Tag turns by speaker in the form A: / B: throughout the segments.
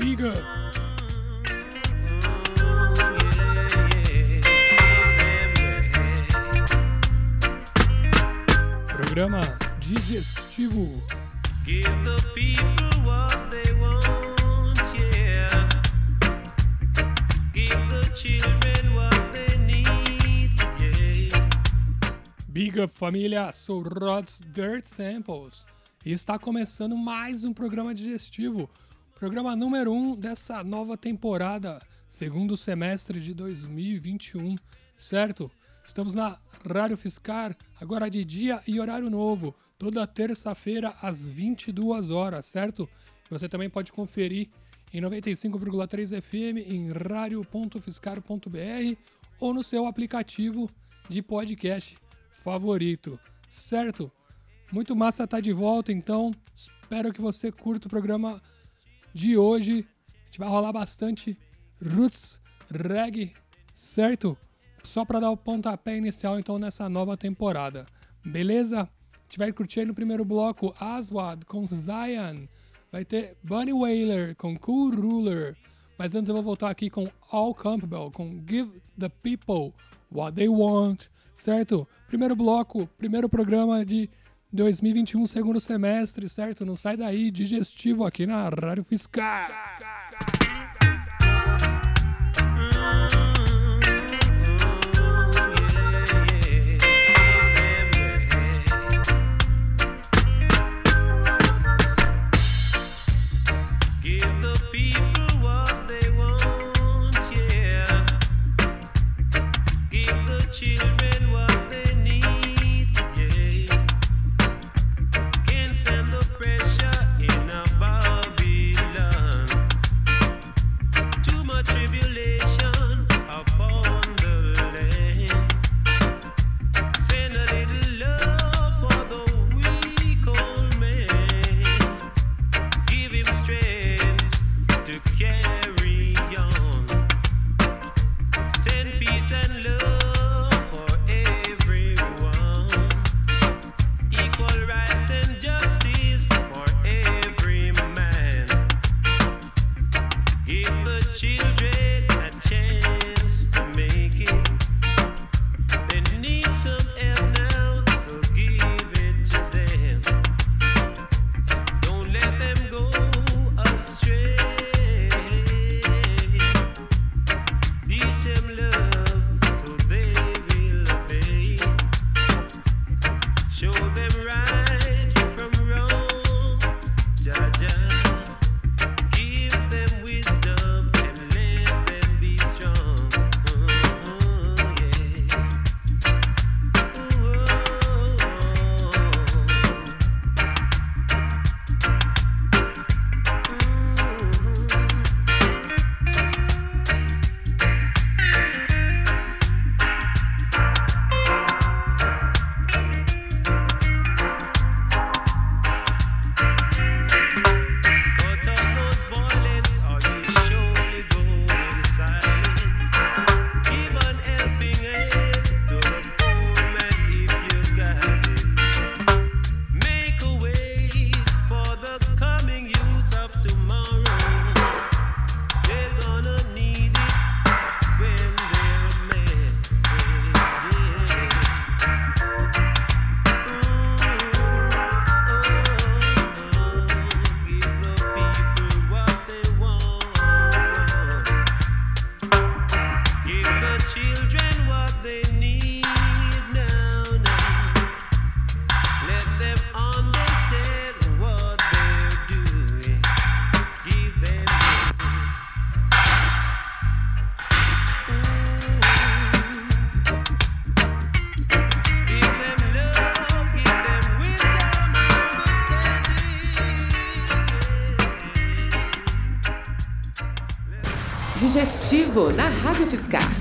A: Biga. Programa digestivo.
B: Give the people what they want, yeah. Give the children what they need, yeah.
A: Big Up Família, sou Rod's Dirt Samples e está começando mais um programa digestivo, programa número 1 um dessa nova temporada, segundo semestre de 2021, certo? Estamos na Rádio Fiscar, agora de dia e horário novo, toda terça-feira às 22 horas, certo? Você também pode conferir em 95,3 FM em radio.fiscar.br ou no seu aplicativo de podcast favorito, certo? Muito massa tá de volta, então espero que você curta o programa de hoje. A gente vai rolar bastante roots, reggae, certo? Só para dar o pontapé inicial então nessa nova temporada. Beleza? A gente vai curtir aí no primeiro bloco Aswad com Zion. Vai ter Bunny Wailer com Cool Ruler. Mas antes eu vou voltar aqui com Al Campbell com Give the People What They Want. Certo? Primeiro bloco, primeiro programa de 2021, segundo semestre, certo? Não sai daí, digestivo aqui na Rádio Fiscal.
C: arriscar.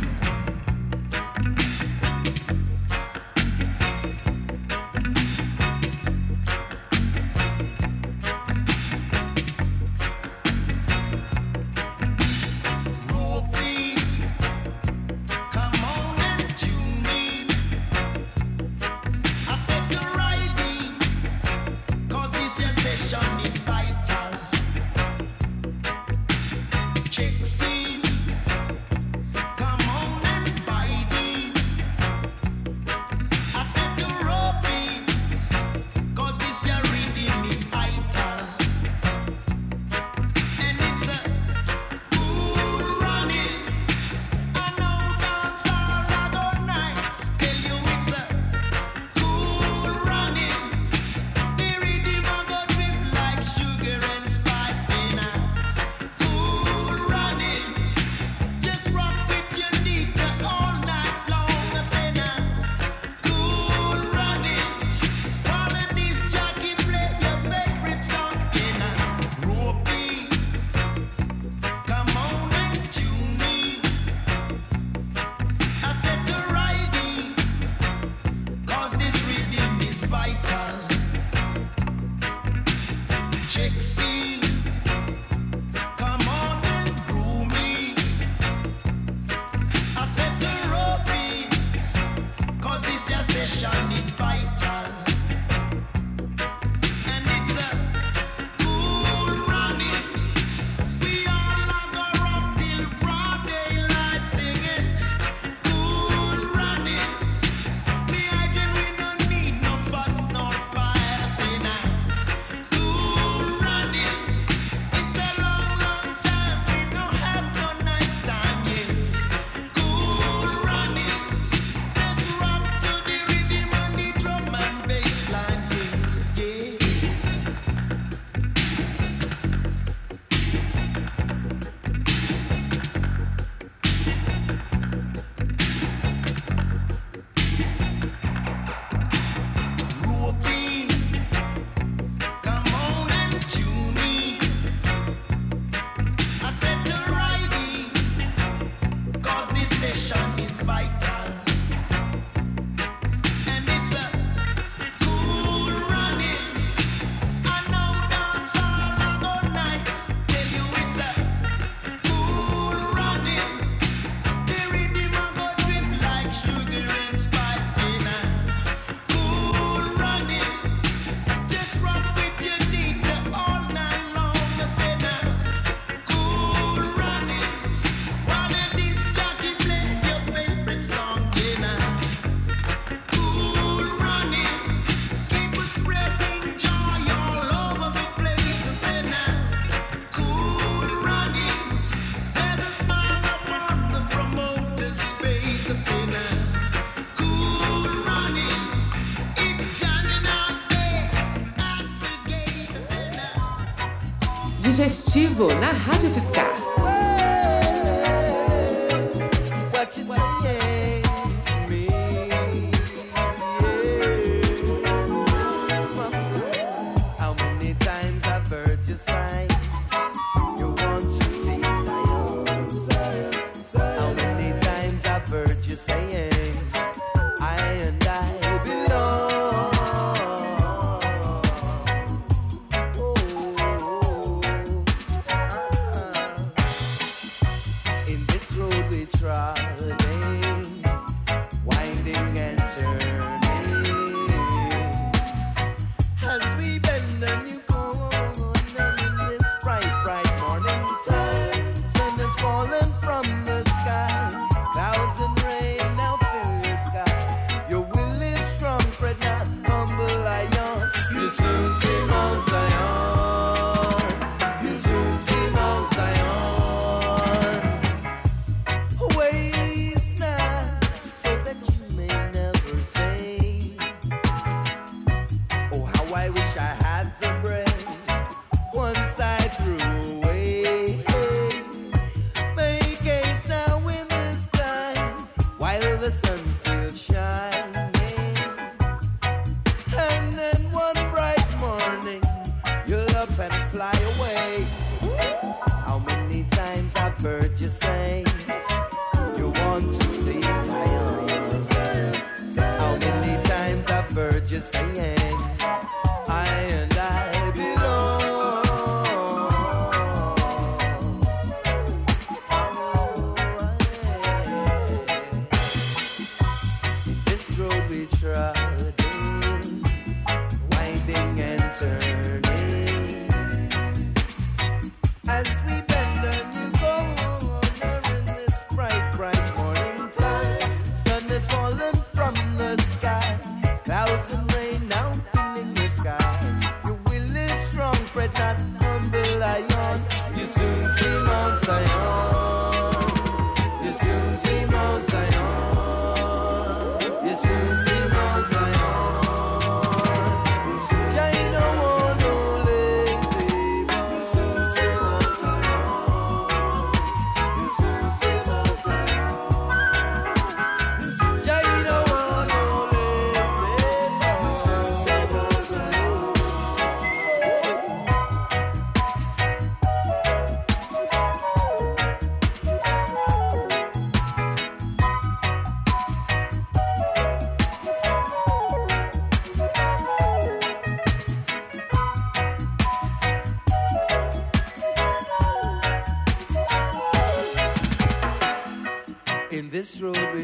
C: Na Rádio Fiscar.
D: Heard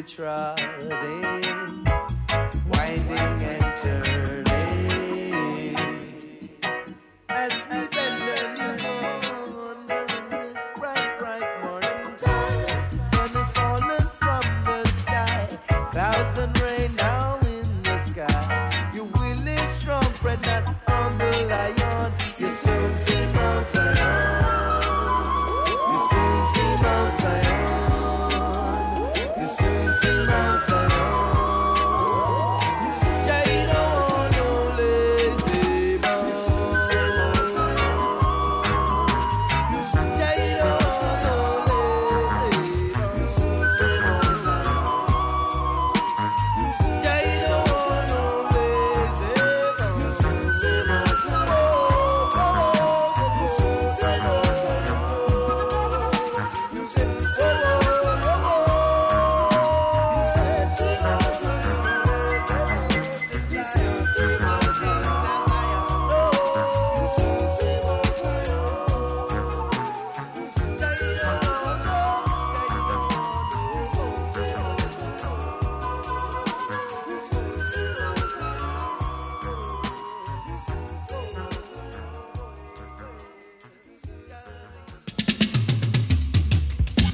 D: this road we trotting, winding and turning.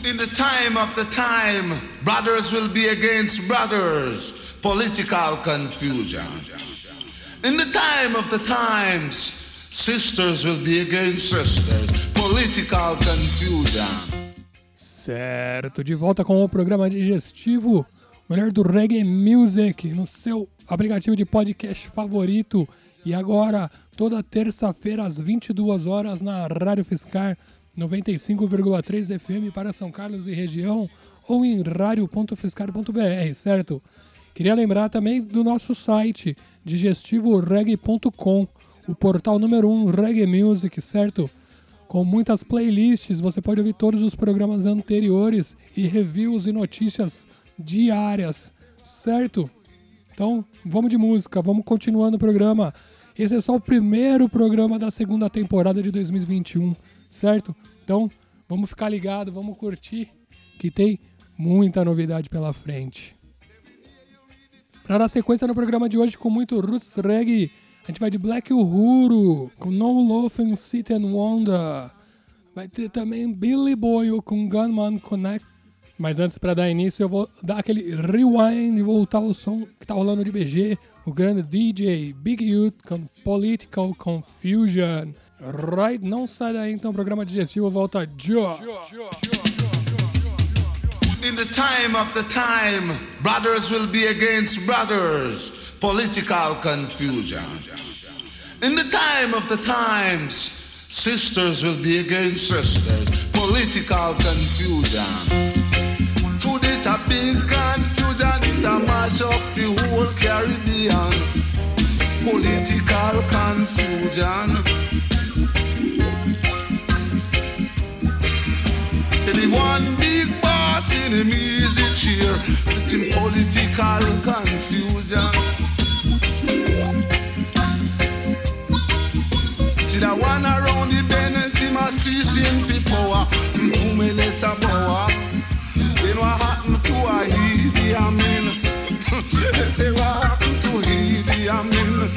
D: In the time
E: of the time, brothers will be against brothers, political confusion. In the time of the times, sisters will be against sisters, political confusion.
B: Certo, de volta com o programa digestivo, melhor do reggae music, no seu aplicativo de podcast favorito. E agora, toda terça-feira às 22 horas na Rádio Fiscar 95,3 FM para São Carlos e região ou em radio.fiscar.br, certo? Queria lembrar também do nosso site digestivoreg.com, o portal número 1 um, Reggae Music, certo? Com muitas playlists, você pode ouvir todos os programas anteriores e reviews e notícias diárias, certo? Então, vamos de música, vamos continuando o programa. Esse é só o primeiro programa da segunda temporada de 2021, certo? Então, vamos ficar ligado, vamos curtir, que tem muita novidade pela frente. Para dar sequência no programa de hoje com muito roots reggae, a gente vai de Black Uhuru com No Loafing Sit and Wonder. Vai ter também Billy Boyle com Gunman Connect. Mas antes, para dar início, eu vou dar aquele rewind e voltar ao som que tá rolando de BG, o grande DJ Big Youth com Political Confusion. Right, não sai daí então, programa digestivo volta já.
E: In the time of the time, brothers will be against brothers, political confusion. In the time of the times, sisters will be against sisters, political confusion. To this a big confusion, it a mash up the whole Caribbean. Political confusion. Say the one big boss in the music chair, with him political confusion. See that one around the bend, him a ceasing for power, two minutes a power. Then what happened to a Idi Amin? they say what happened to Idi Amin?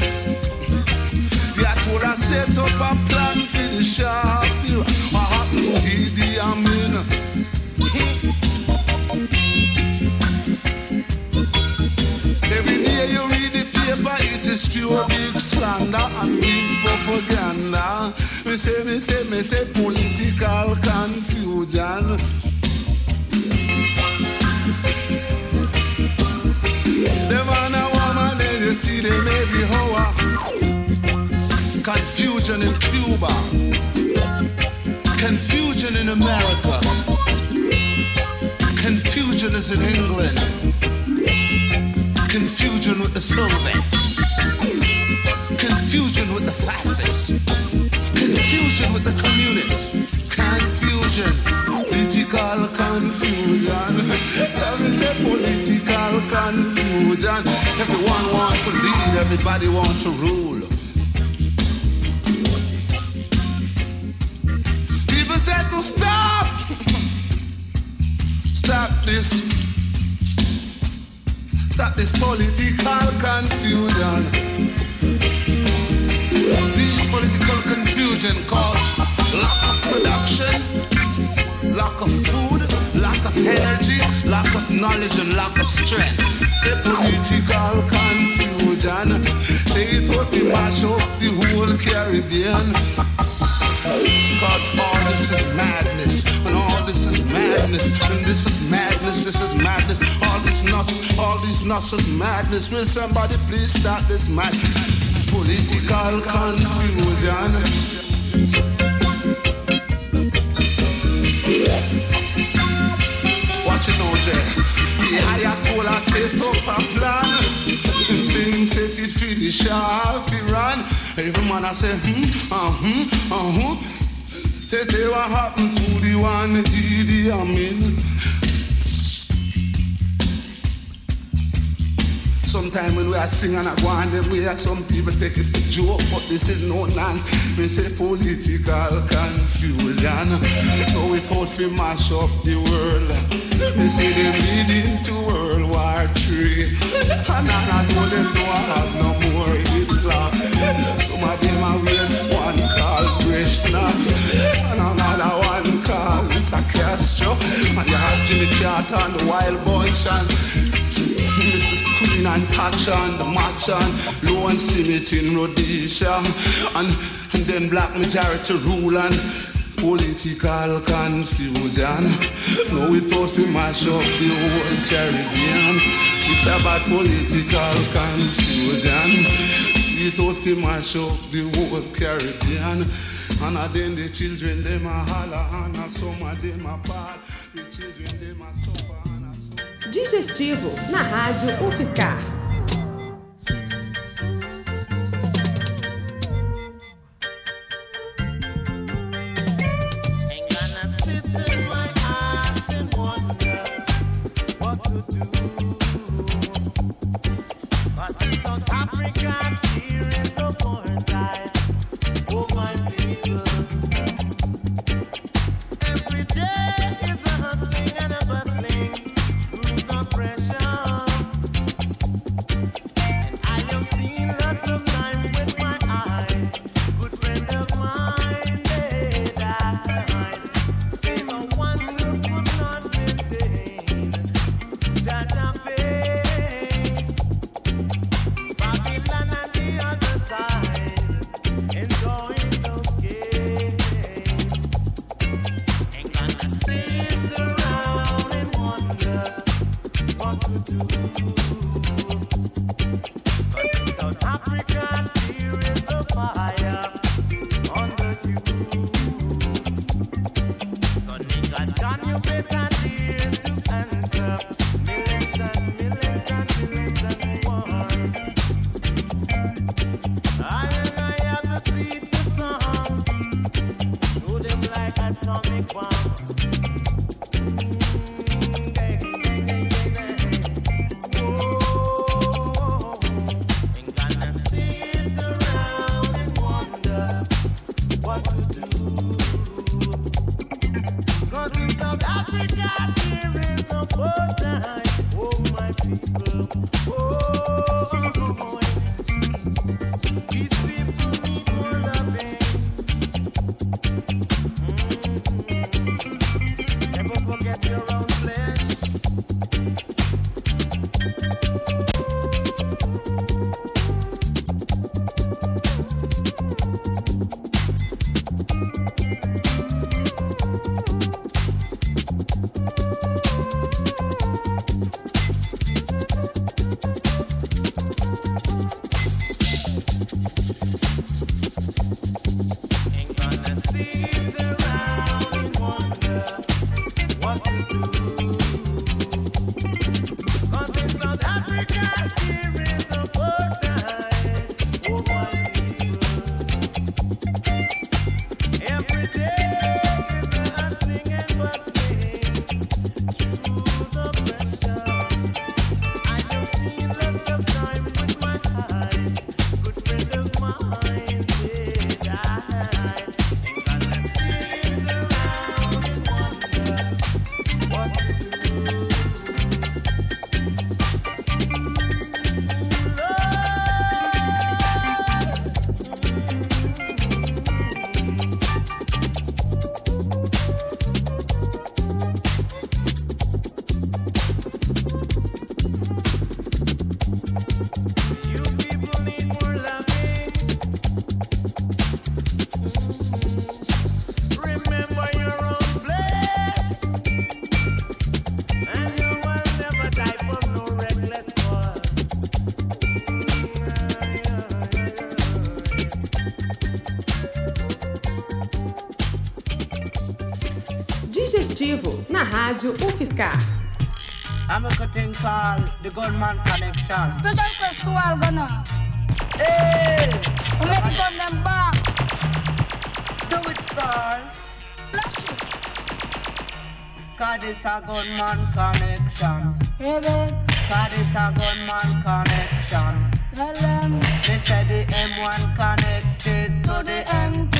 E: They told us set up a plan for the Sharfield. Paper, it is pure big slander and big propaganda. me say, me say, me say political confusion. The man and woman, then you see them every hour. Confusion in Cuba, confusion in America, confusion is in England, confusion with the Soviets, confusion with the fascists, confusion with the communists, confusion, political confusion. So me say political confusion. Everyone want to lead, everybody want to rule. People said to stop, stop this, stop this political confusion. This political confusion cause lack of production, lack of food, lack of energy, lack of knowledge, and lack of strength. Say political confusion. Say it will mash up the whole Caribbean. God, all this is madness, madness, and this is madness, this is madness. All these nuts, all these nuts is madness. Will somebody please stop this madness? political confusion? Watch it now, Jay. The Ayatollah set up a plan. Him say him set it for the Shah, fi run. Every man I say, hmm, uh, hmm, uh, hmm. They say what happened to the one Idi Amin. Sometimes when we are singing and go on them way, some people take it for joke, but this is no nonsense. We say political confusion. So we thought we mash up the world. They say they leading to World War Three. And I know them don't have no more Hitler. Some of them are one called Brezhnev, and another one called. Castro. And you have Jimmy Carter and the Wild Bunch and Mrs. Queen and Thatcher and the Match and Low and Simit in Rhodesia and, and then black majority rule and political confusion. No, we thought we mash up the whole Caribbean. It's about political confusion. It thought we mash up the whole Caribbean. And then the children them a holler and some of them a. The children them a suffer and suffer.
F: Digestivo na Rádio UFSCar. Rádio UFSCar.
G: I'm a thing called the Gunman Connection.
H: Special request to all gonna.
G: Hey!
H: We make it on them back.
G: Do it, star.
H: Flash it.
G: Cause this a gunman connection.
H: Ribbit.
G: Cause this a gunman connection.
H: Tell them
G: They said the M1 connected
H: to the M2.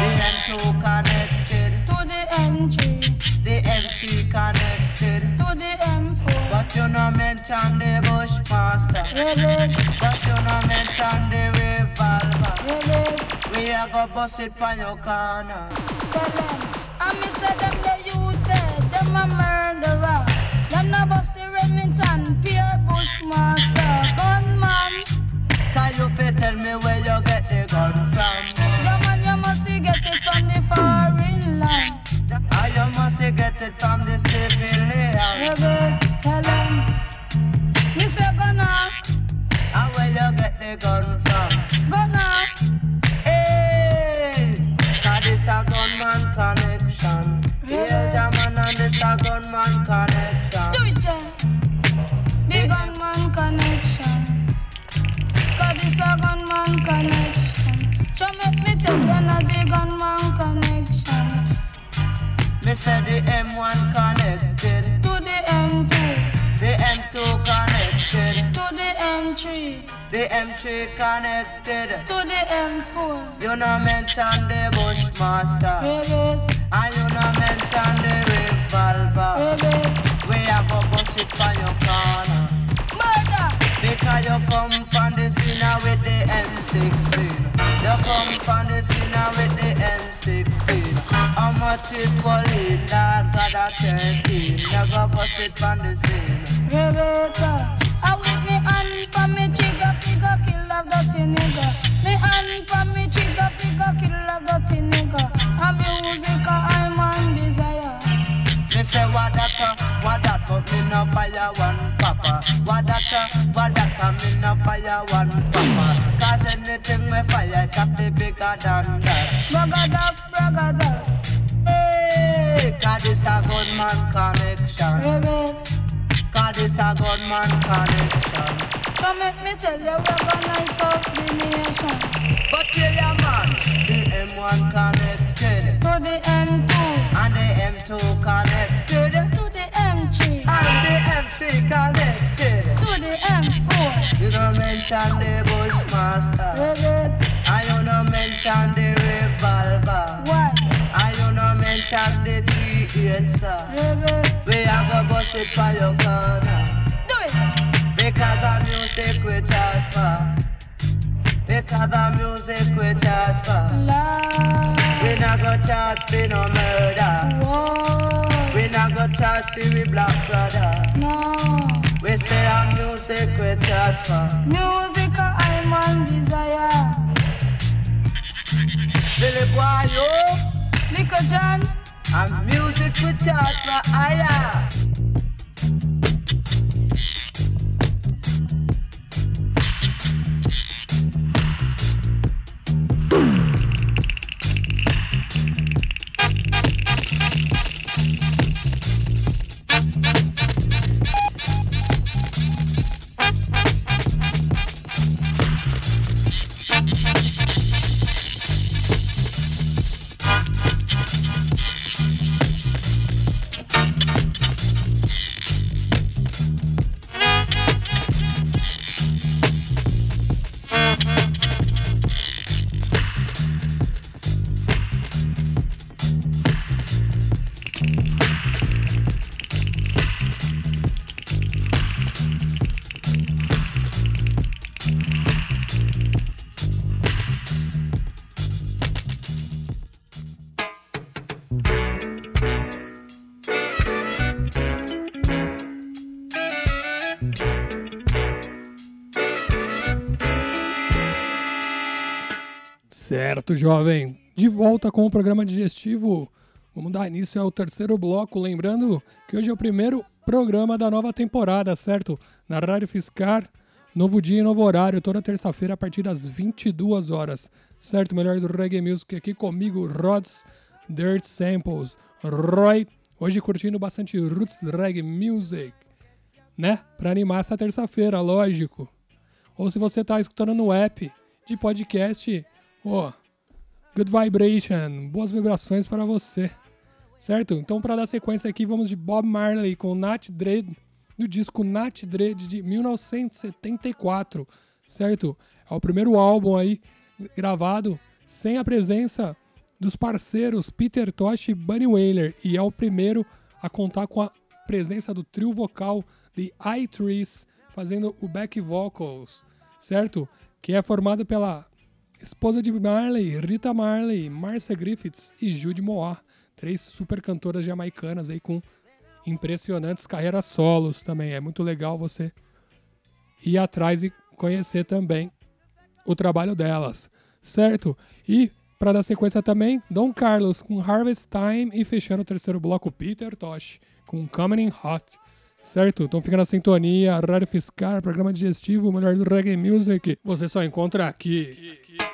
G: the M2 connected,
H: To the M3.
G: The M3 connected.
H: To the M4.
G: But you no mention the Bushmaster.
H: Ribbit.
G: But you no mention the revolver.
H: Ribbit.
G: We a go bust it for your corner.
H: Tell them. I me say them the youth dead. Them a murderer. Them no bust the Remington. Pure Bushmaster. Gunman.
G: Can you fit
H: tell me
G: where
H: M3,
G: the M3 connected.
H: to the M4.
G: You no mention the Bushmaster,
H: Ribbit,
G: and you no mention the revolver.
H: ribbit,
G: We a go bust it for your corner.
H: murder.
G: Because you come from the scene with the M16. You come from the scene with the M16. How much for it? Lord God a 13. You go bust it from the scene.
H: Rebecca, I with me hand for me nigga. Me hand for me trigger figure kill of dirty nigga. A music I'm on desire.
G: Me say what that, uh, what that, but me no fire one papa. What that, uh, what that, uh, me no fire one papa. Cause anything me fire, it can be bigger than that.
H: Bragada, bragada,
G: Hey, cause this a good man connection. Cause this a good man connection.
H: So make me tell you we're gonna the nation.
G: But tell your man, the M1 connected
H: To the M2,
G: and the M2 connected
H: to the M3,
G: and the M3 connected.
H: to the M4.
G: You don't mention the Bushmaster and you don't mention the revolver
H: why?
G: you don't mention the three eight sir.
H: Rebecca,
G: We a go bust it for your corner
H: do it.
G: because of music we charge for. Because of music we charge for.
H: Love.
G: We not go charge for no murder.
H: Whoa.
G: We not go charge for we black brother.
H: No.
G: We say our music we charge for.
H: Music I'm on desire.
G: Billy boy, yo.
H: John.
I: And music for talk for higher.
B: Certo, jovem. De volta com o programa digestivo. Vamos dar início ao terceiro bloco. Lembrando que hoje é o primeiro programa da nova temporada, certo? Na Rádio Fiscar, novo dia e novo horário, toda terça-feira a partir das 22 horas. Certo? Melhor do reggae music aqui comigo, Rods Dirt Samples. Roy, hoje curtindo bastante roots reggae music, né? Pra animar essa terça-feira, lógico. Ou se você tá escutando no app de podcast, ó, good vibration, boas vibrações para você. Certo? Então, para dar sequência aqui, vamos de Bob Marley com Nat Dread, do disco Nat Dread de 1974. Certo? É o primeiro álbum aí gravado sem a presença dos parceiros Peter Tosh e Bunny Wailer. E é o primeiro a contar com a presença do trio vocal de I-Trees fazendo o back vocals, certo? Que é formado pela esposa de Marley, Rita Marley, Marcia Griffiths e Judy Moa, três super cantoras jamaicanas aí com impressionantes carreiras solos também. É muito legal você ir atrás e conhecer também o trabalho delas, certo? E para dar sequência também, Dom Carlos com Harvest Time e fechando o terceiro bloco, Peter Tosh com Coming in Hot. Certo? Então fica na sintonia, Rádio Fiscar, programa digestivo, o melhor do reggae music. Você só encontra aqui.
I: Dread,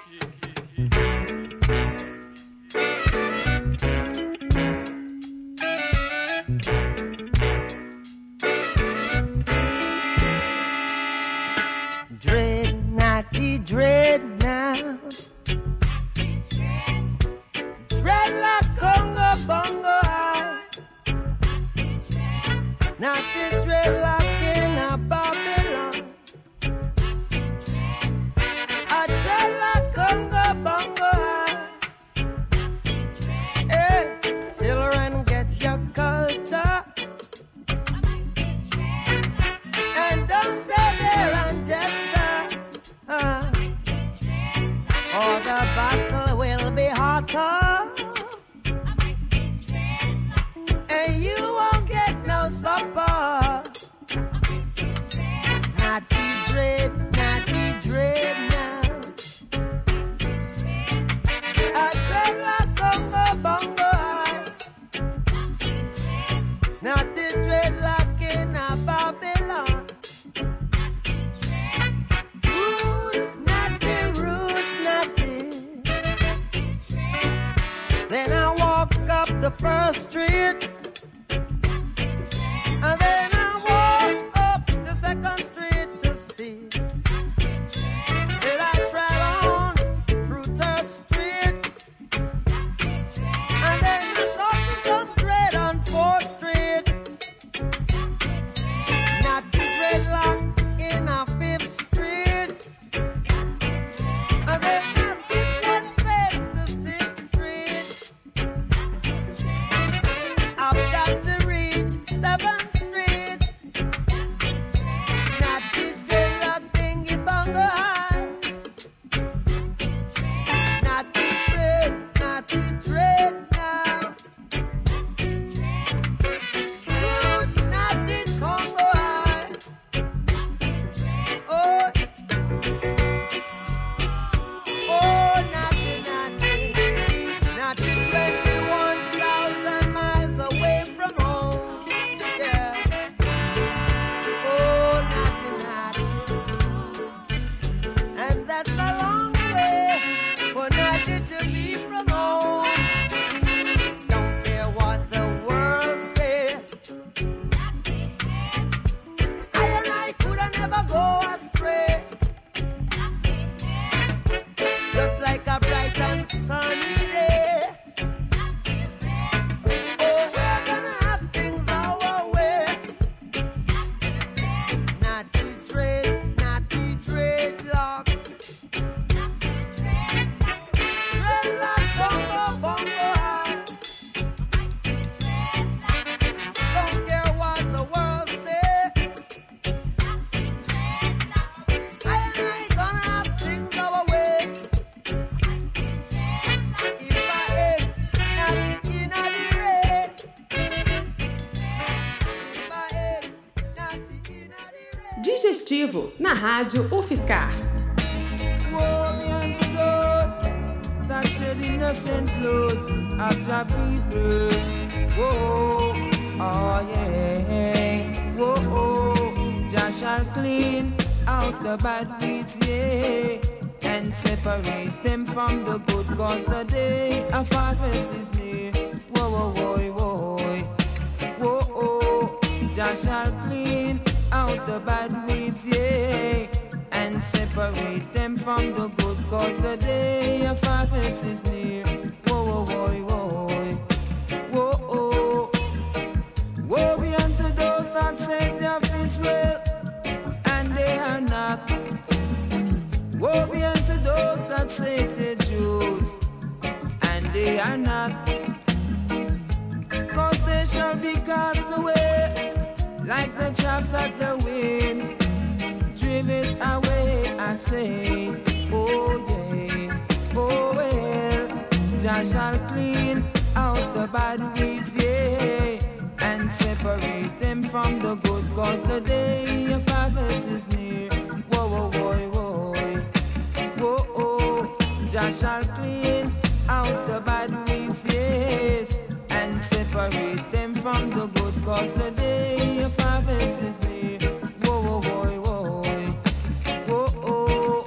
I: naughty, dread
A: Whoa, Jah shall clean out the bad weeds, yeah. And separate them from the good, cause the day of harvest is near. Whoa, whoa, whoa, whoa. Whoa, oh, Jah shall clean out the bad weeds, yeah, and separate them from the good, cause the day of harvest is near. Whoa, whoa, whoa, whoa, whoa, oh. Woe be unto those that say their feet well, and they are not. Woe be unto those that say they're Jews, and they are not. Cause they shall be cast away like the chaff that the wind driven away. I say, oh yeah, oh well, Jah shall clean out the bad weeds, yeah, and separate them from the good, cause the day of harvest is near. Whoa, whoa, whoa, whoa, whoa, oh, Jah shall clean out the bad weeds, yes, and separate them from the good, cause the day of harvest is near. Whoa, whoa, whoa, whoa, whoa, oh.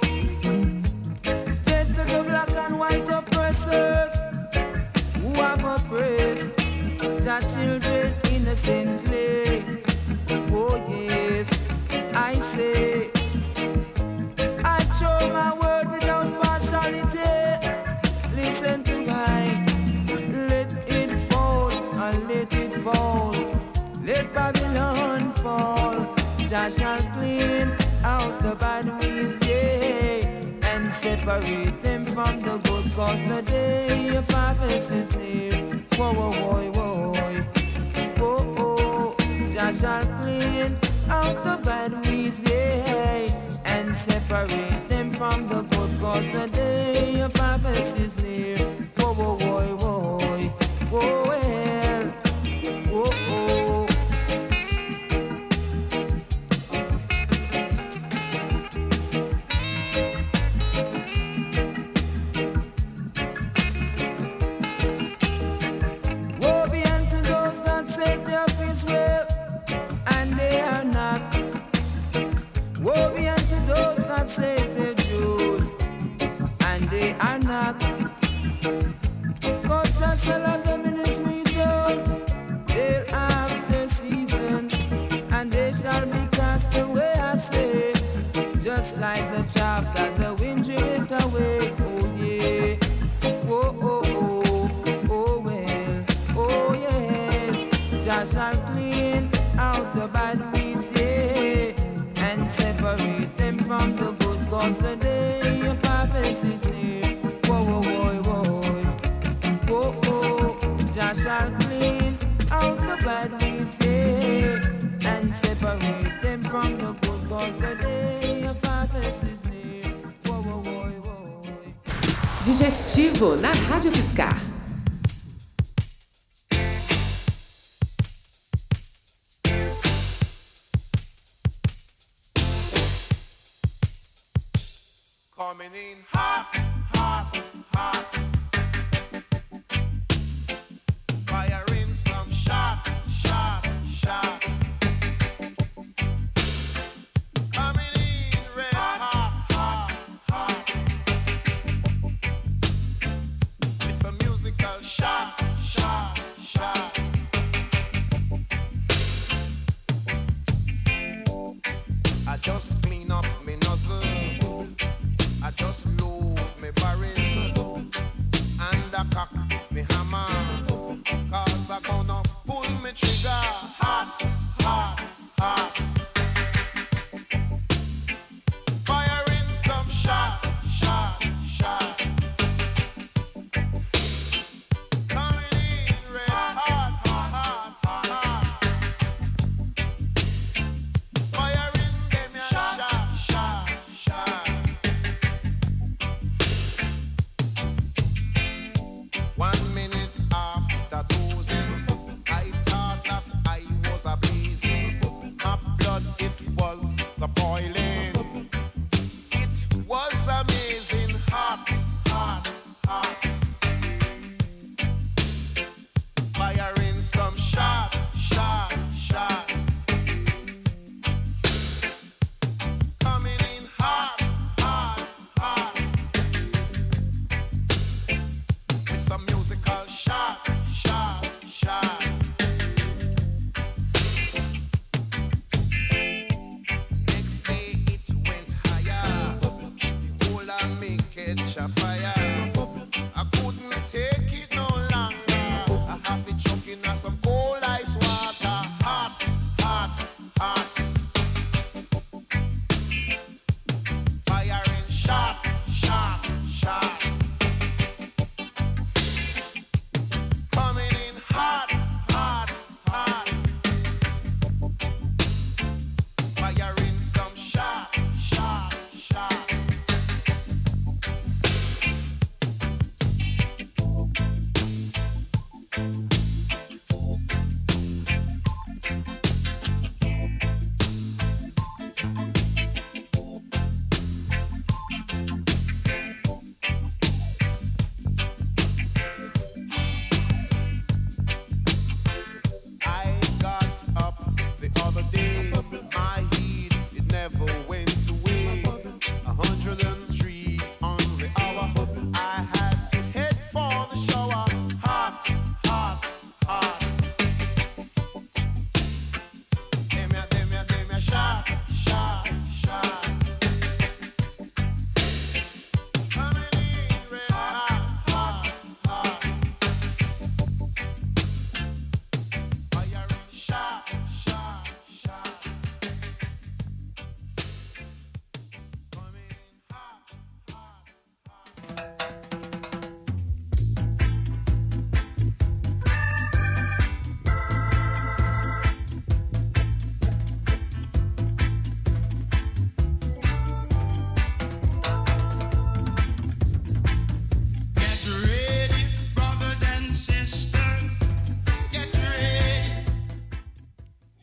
A: Get to the black and white oppressors who have oppressed the children innocently. Like the wind drew it away.
F: festivo na Rádio
J: Piscar.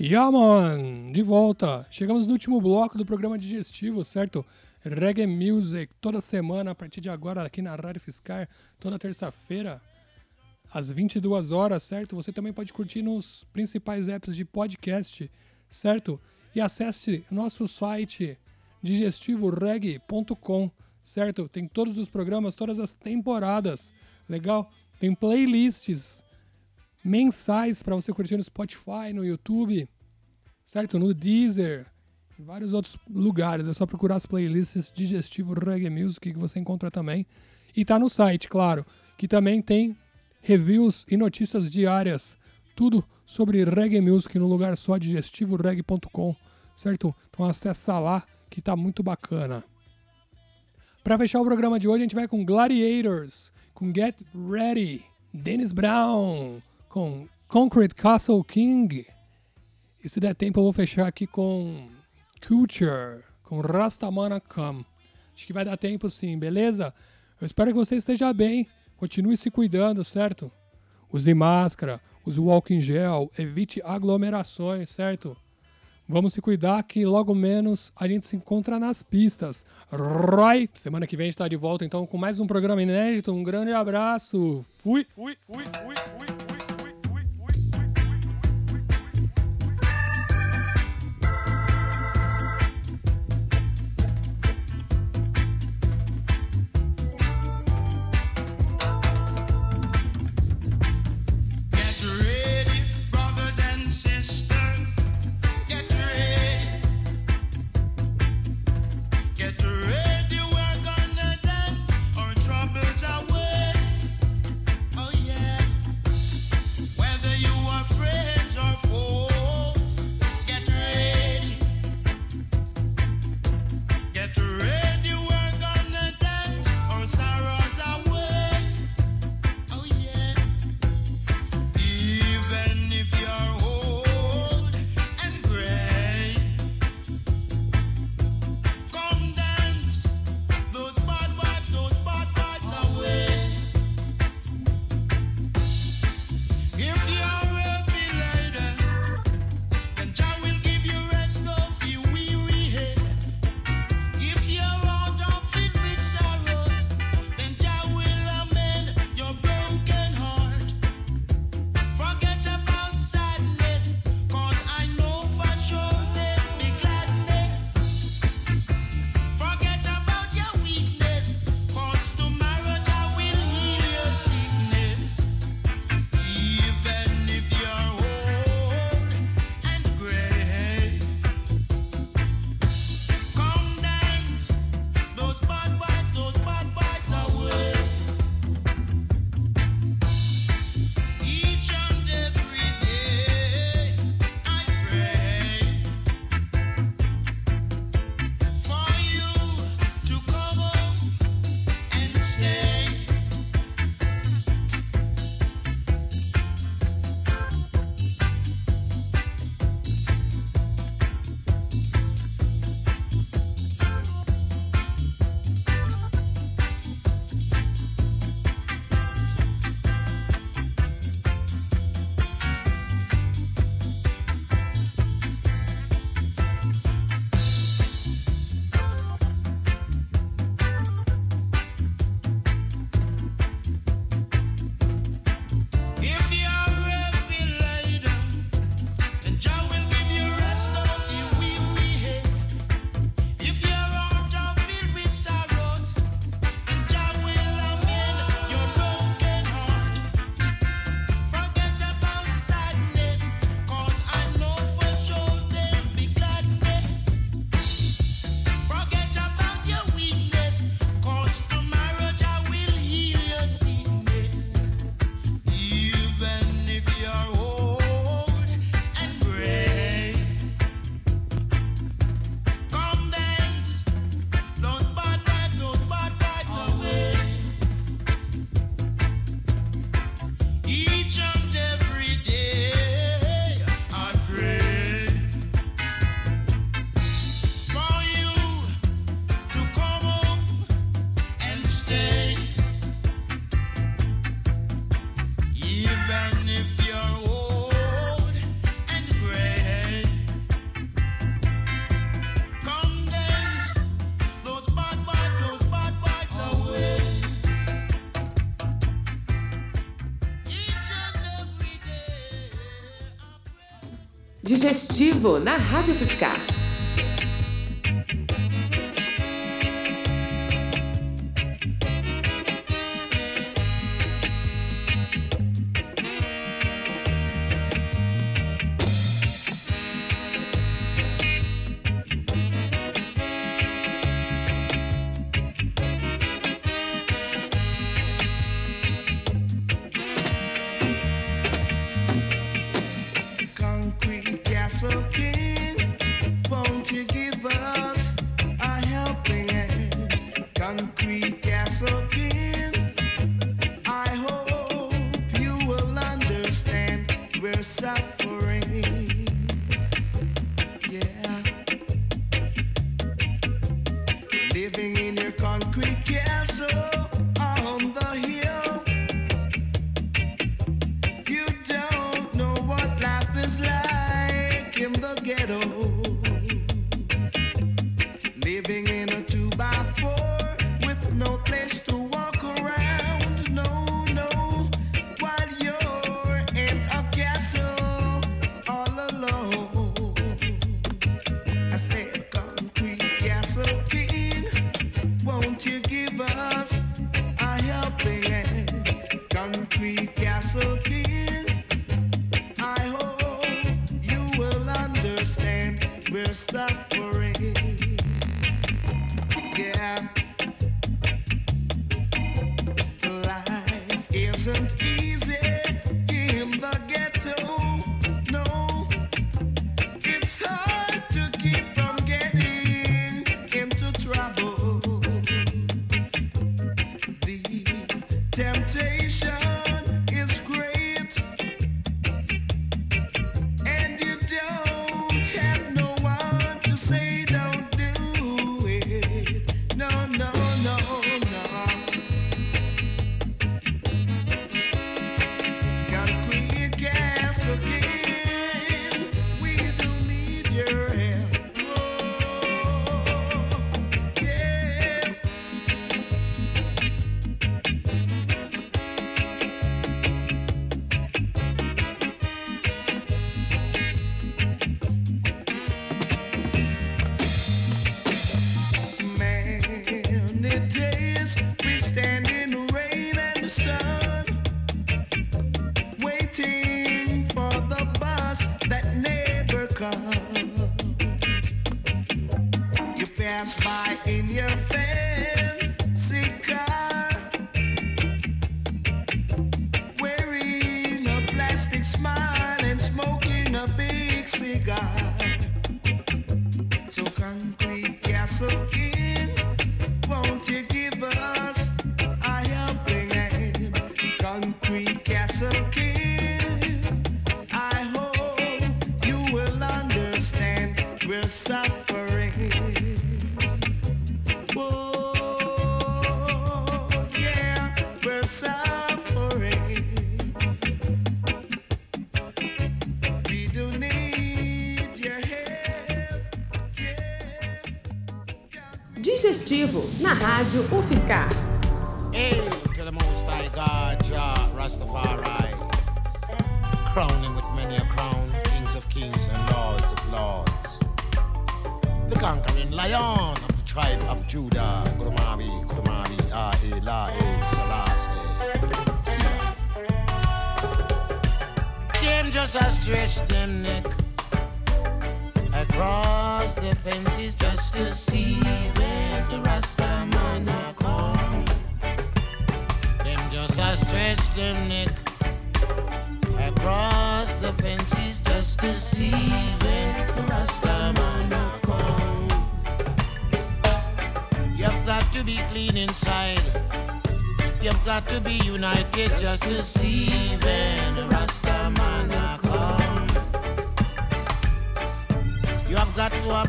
B: Yeah! De volta! Chegamos no último bloco do programa digestivo, certo? Reggae Music, toda semana, a partir de agora, aqui na Rádio Fiscar, toda terça-feira, às 22 horas, certo? Você também pode curtir nos principais apps de podcast, certo? E acesse nosso site digestivoreg.com, certo? Tem todos os programas, todas as temporadas, legal? Tem playlists mensais para você curtir no Spotify, no YouTube, certo? No Deezer, em vários outros lugares. É só procurar as playlists Digestivo Reggae Music que você encontra também. E tá no site, claro, que também tem reviews e notícias diárias. Tudo sobre reggae music no lugar só digestivoreg.com, certo? Então acessa lá que tá muito bacana. Para fechar o programa de hoje, a gente vai com Gladiators, com Get Ready, Dennis Brown, com Concrete Castle King. E se der tempo, eu vou fechar aqui com Culture, com Rastamana Come. Acho que vai dar tempo sim, beleza? Eu espero que você esteja bem. Continue se cuidando, certo? Use máscara, use em gel, evite aglomerações, certo? Vamos se cuidar que logo menos a gente se encontra nas pistas. Right? Semana que vem a gente tá de volta então com mais um programa inédito. Um grande abraço. Fui, fui, fui, fui, fui,
F: digestivo na Rádio Fiscar.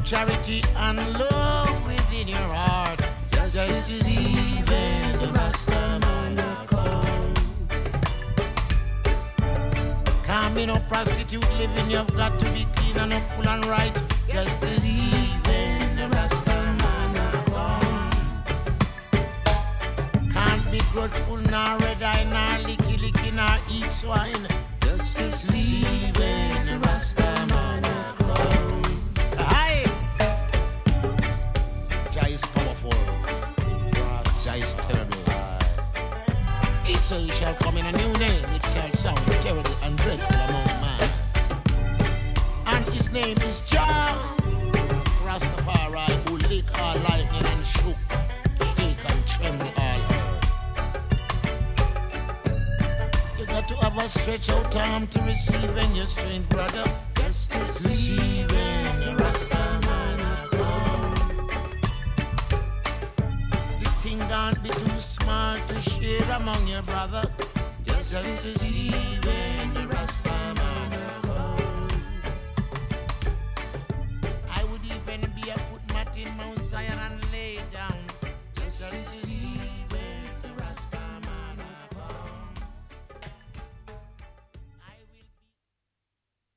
K: charity and love within your heart. Just, just to see when the Rasta Rastaman come. Can't be no prostitute living, you've got to be clean and up, full and right. Just, to see when the Rasta Rastaman come. Can't be grateful, nor red eye, nor nor eat swine. Just to see when the Rasta man come. Aye. Jah is powerful. Jah is terrible. Israel shall come in a new name. It shall sound terrible and dreadful among man. And his name is Jah. Rastafari who lick our lightning stretch out arm to receive and your strength, brother. Just receive and the Rasta man come. The thing can't be too small to share among your brother. Just, to see when the Rasta man come. I would even be a foot mat in Mount Zion and lay down. Just, to see.